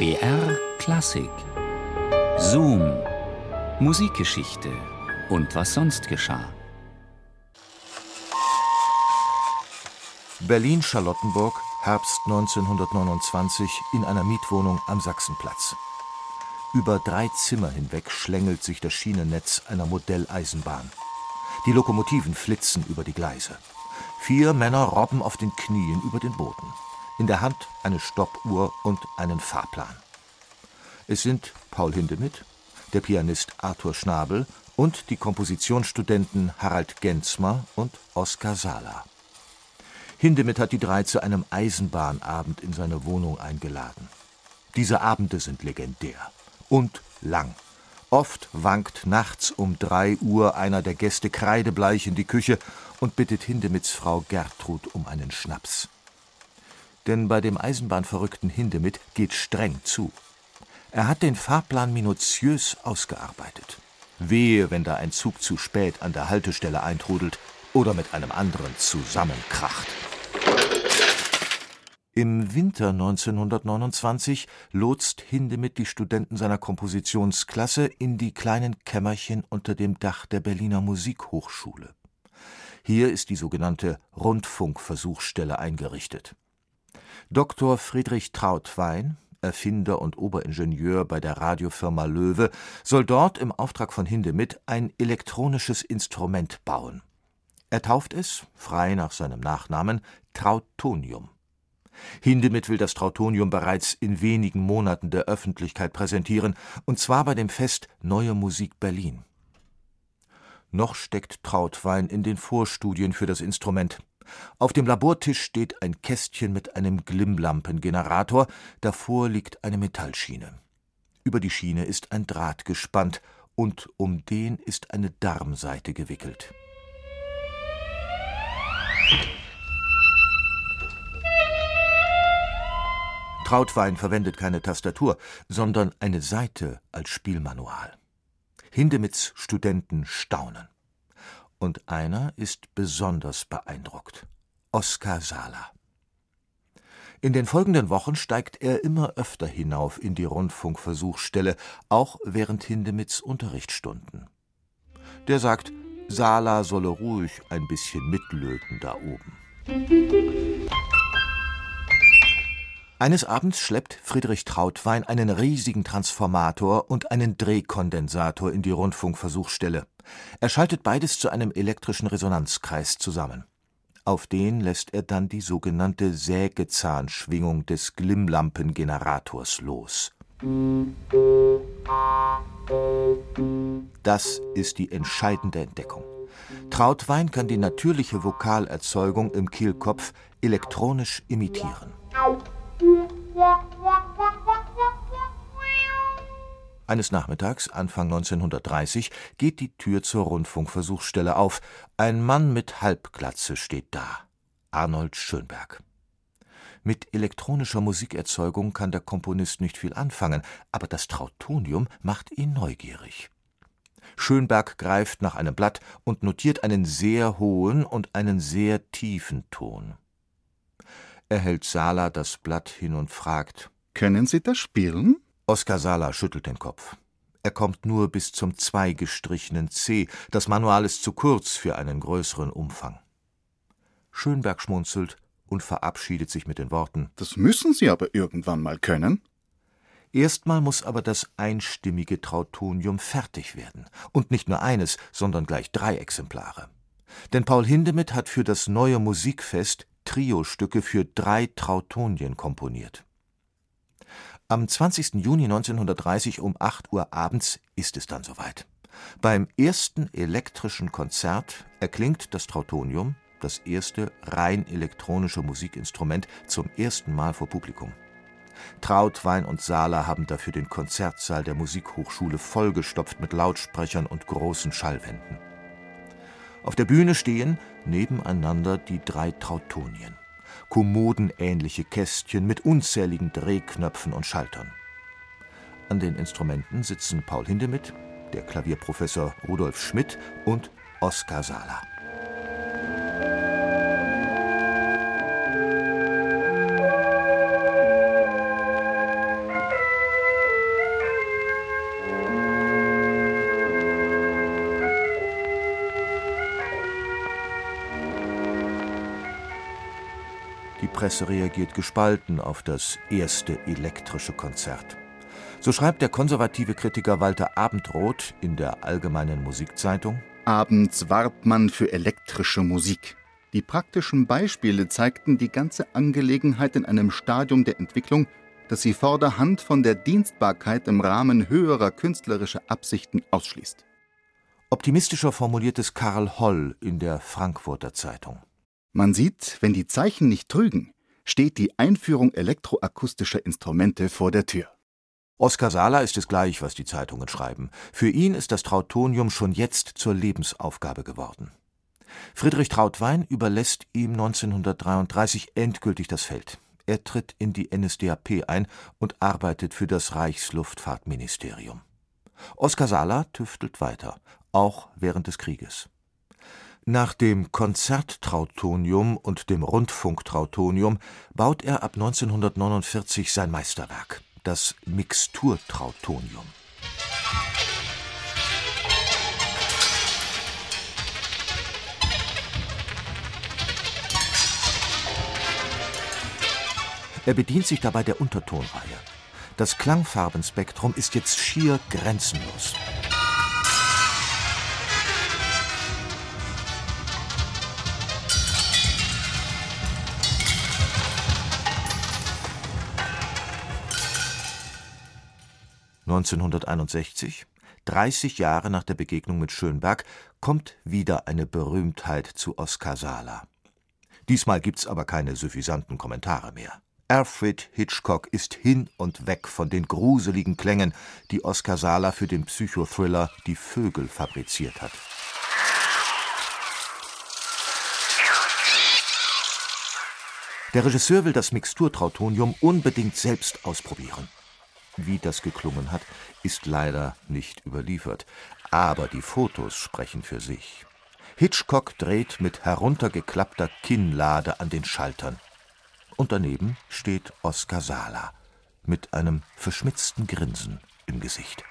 BR Klassik Zoom Musikgeschichte und was sonst geschah. Berlin-Charlottenburg, Herbst 1929, in einer Mietwohnung am Sachsenplatz. Über drei Zimmer hinweg schlängelt sich das Schienennetz einer Modelleisenbahn. Die Lokomotiven flitzen über die Gleise. Vier Männer robben auf den Knien über den Boden. In der Hand eine Stoppuhr und einen Fahrplan. Es sind Paul Hindemith, der Pianist Arthur Schnabel und die Kompositionsstudenten Harald Genzmer und Oskar Sala. Hindemith hat die drei zu einem Eisenbahnabend in seine Wohnung eingeladen. Diese Abende sind legendär und lang. Oft wankt nachts um drei Uhr einer der Gäste kreidebleich in die Küche und bittet Hindemiths Frau Gertrud um einen Schnaps. Denn bei dem Eisenbahnverrückten Hindemith geht streng zu. Er hat den Fahrplan minutiös ausgearbeitet. Wehe, wenn da ein Zug zu spät an der Haltestelle eintrudelt oder mit einem anderen zusammenkracht. Im Winter 1929 lotst Hindemith die Studenten seiner Kompositionsklasse in die kleinen Kämmerchen unter dem Dach der Berliner Musikhochschule. Hier ist die sogenannte Rundfunkversuchsstelle eingerichtet. Dr. Friedrich Trautwein, Erfinder und Oberingenieur bei der Radiofirma Löwe, soll dort im Auftrag von Hindemith ein elektronisches Instrument bauen. Er tauft es, frei nach seinem Nachnamen, Trautonium. Hindemith will das Trautonium bereits in wenigen Monaten der Öffentlichkeit präsentieren, und zwar bei dem Fest Neue Musik Berlin. Noch steckt Trautwein in den Vorstudien für das Instrument. Auf dem Labortisch steht ein Kästchen mit einem Glimmlampengenerator, davor liegt eine Metallschiene. Über die Schiene ist ein Draht gespannt, und um den ist eine Darmseite gewickelt. Trautwein verwendet keine Tastatur, sondern eine Seite als Spielmanual. Hindemiths Studenten staunen. Und einer ist besonders beeindruckt. Oskar Sala. In den folgenden Wochen steigt er immer öfter hinauf in die Rundfunkversuchsstelle, auch während Hindemiths Unterrichtsstunden. Der sagt, Sala solle ruhig ein bisschen mitlöten da oben. Eines Abends schleppt Friedrich Trautwein einen riesigen Transformator und einen Drehkondensator in die Rundfunkversuchsstelle. Er schaltet beides zu einem elektrischen Resonanzkreis zusammen. Auf den lässt er dann die sogenannte Sägezahnschwingung des Glimmlampengenerators los. Das ist die entscheidende Entdeckung. Trautwein kann die natürliche Vokalerzeugung im Kehlkopf elektronisch imitieren. Eines Nachmittags, Anfang 1930, geht die Tür zur Rundfunkversuchsstelle auf. Ein Mann mit Halbglatze steht da. Arnold Schönberg. Mit elektronischer Musikerzeugung kann der Komponist nicht viel anfangen, aber das Trautonium macht ihn neugierig. Schönberg greift nach einem Blatt und notiert einen sehr hohen und einen sehr tiefen Ton. Er hält Sala das Blatt hin und fragt: Können Sie das spielen? Oskar Sala schüttelt den Kopf. Er kommt nur bis zum zweigestrichenen C. Das Manual ist zu kurz für einen größeren Umfang. Schönberg schmunzelt und verabschiedet sich mit den Worten: Das müssen Sie aber irgendwann mal können. Erstmal muss aber das einstimmige Trautonium fertig werden. Und nicht nur eines, sondern gleich drei Exemplare. Denn Paul Hindemith hat für das neue Musikfest Triostücke für drei Trautonien komponiert. Am 20. Juni 1930 um 8 Uhr abends ist es dann soweit. Beim ersten elektrischen Konzert erklingt das Trautonium, das erste rein elektronische Musikinstrument, zum ersten Mal vor Publikum. Trautwein und Sala haben dafür den Konzertsaal der Musikhochschule vollgestopft mit Lautsprechern und großen Schallwänden. Auf der Bühne stehen nebeneinander die drei Trautonien, kommodenähnliche Kästchen mit unzähligen Drehknöpfen und Schaltern. An den Instrumenten sitzen Paul Hindemith, der Klavierprofessor Rudolf Schmidt und Oskar Sala. Presse reagiert gespalten auf das erste elektrische Konzert. So schreibt der konservative Kritiker Walter Abendroth in der Allgemeinen Musikzeitung: Abends warb man für elektrische Musik. Die praktischen Beispiele zeigten die ganze Angelegenheit in einem Stadium der Entwicklung, das sie vorderhand von der Dienstbarkeit im Rahmen höherer künstlerischer Absichten ausschließt. Optimistischer formuliert es Karl Holl in der Frankfurter Zeitung. Man sieht, wenn die Zeichen nicht trügen, steht die Einführung elektroakustischer Instrumente vor der Tür. Oskar Sala ist es gleich, was die Zeitungen schreiben. Für ihn ist das Trautonium schon jetzt zur Lebensaufgabe geworden. Friedrich Trautwein überlässt ihm 1933 endgültig das Feld. Er tritt in die NSDAP ein und arbeitet für das Reichsluftfahrtministerium. Oskar Sala tüftelt weiter, auch während des Krieges. Nach dem Konzerttrautonium und dem Rundfunktrautonium baut er ab 1949 sein Meisterwerk, das Mixturtrautonium. Er bedient sich dabei der Untertonreihe. Das Klangfarbenspektrum ist jetzt schier grenzenlos. (1961), 30 Jahre nach der Begegnung mit Schönberg, kommt wieder eine Berühmtheit zu Oskar Sala. Diesmal gibt's aber keine suffisanten Kommentare mehr Alfred Hitchcock ist hin und weg von den gruseligen Klängen, die Oskar Sala für den Psychothriller Die Vögel fabriziert hat. Der Regisseur will das Mixturtrautonium unbedingt selbst ausprobieren. Wie das geklungen hat, ist leider nicht überliefert, aber die Fotos sprechen für sich. Hitchcock dreht mit heruntergeklappter Kinnlade an den Schaltern. Und daneben steht Oskar Sala mit einem verschmitzten Grinsen im Gesicht